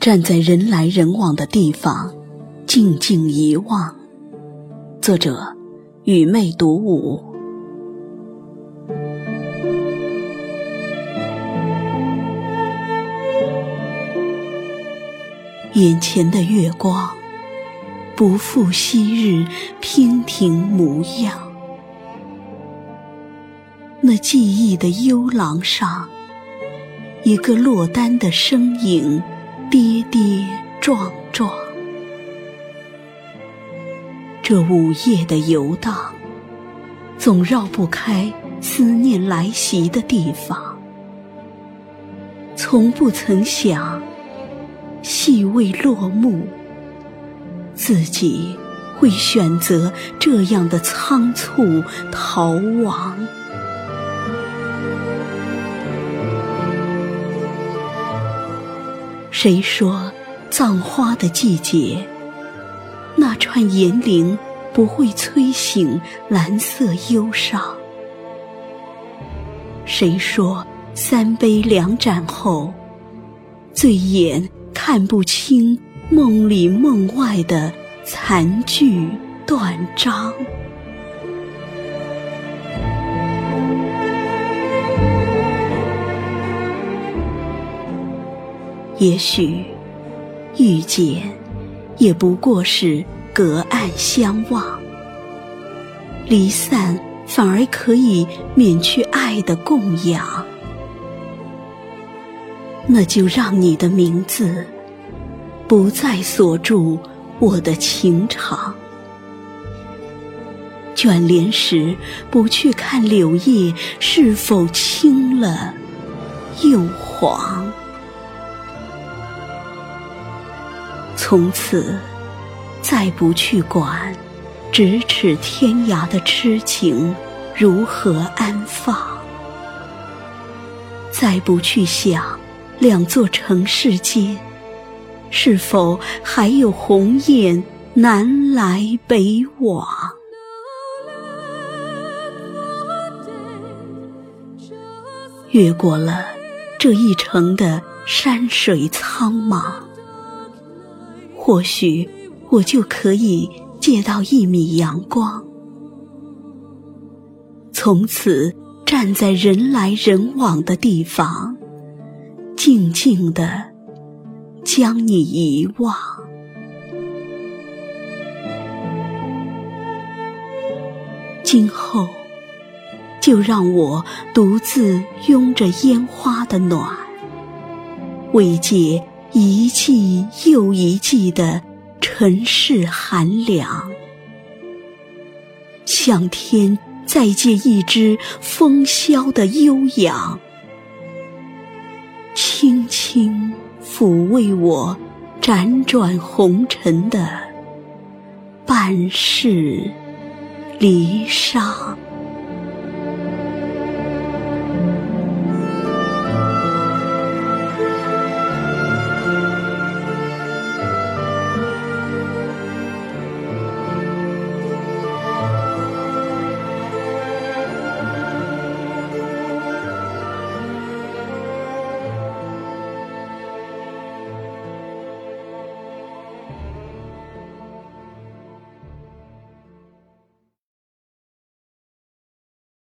站在人来人往的地方，静静遗忘。作者：雨妹独舞。眼前的月光，不复昔日娉婷模样。那记忆的幽廊上，一个落单的身影。跌跌撞撞，这午夜的游荡，总绕不开思念来袭的地方。从不曾想，戏未落幕，自己会选择这样的仓促逃亡。谁说葬花的季节，那串银铃不会催醒蓝色忧伤？谁说三杯两盏后，醉眼看不清梦里梦外的残句断章？也许遇见，也不过是隔岸相望；离散，反而可以免去爱的供养。那就让你的名字不再锁住我的情长。卷帘时，不去看柳叶是否青了又黄。从此，再不去管咫尺天涯的痴情如何安放；再不去想两座城市间是否还有鸿雁南来北往。越过了这一程的山水苍茫。或许我就可以借到一米阳光，从此站在人来人往的地方，静静的将你遗忘。今后就让我独自拥着烟花的暖，慰藉。一季又一季的尘世寒凉，向天再借一支风萧的悠扬，轻轻抚慰我辗转红尘的半世离殇。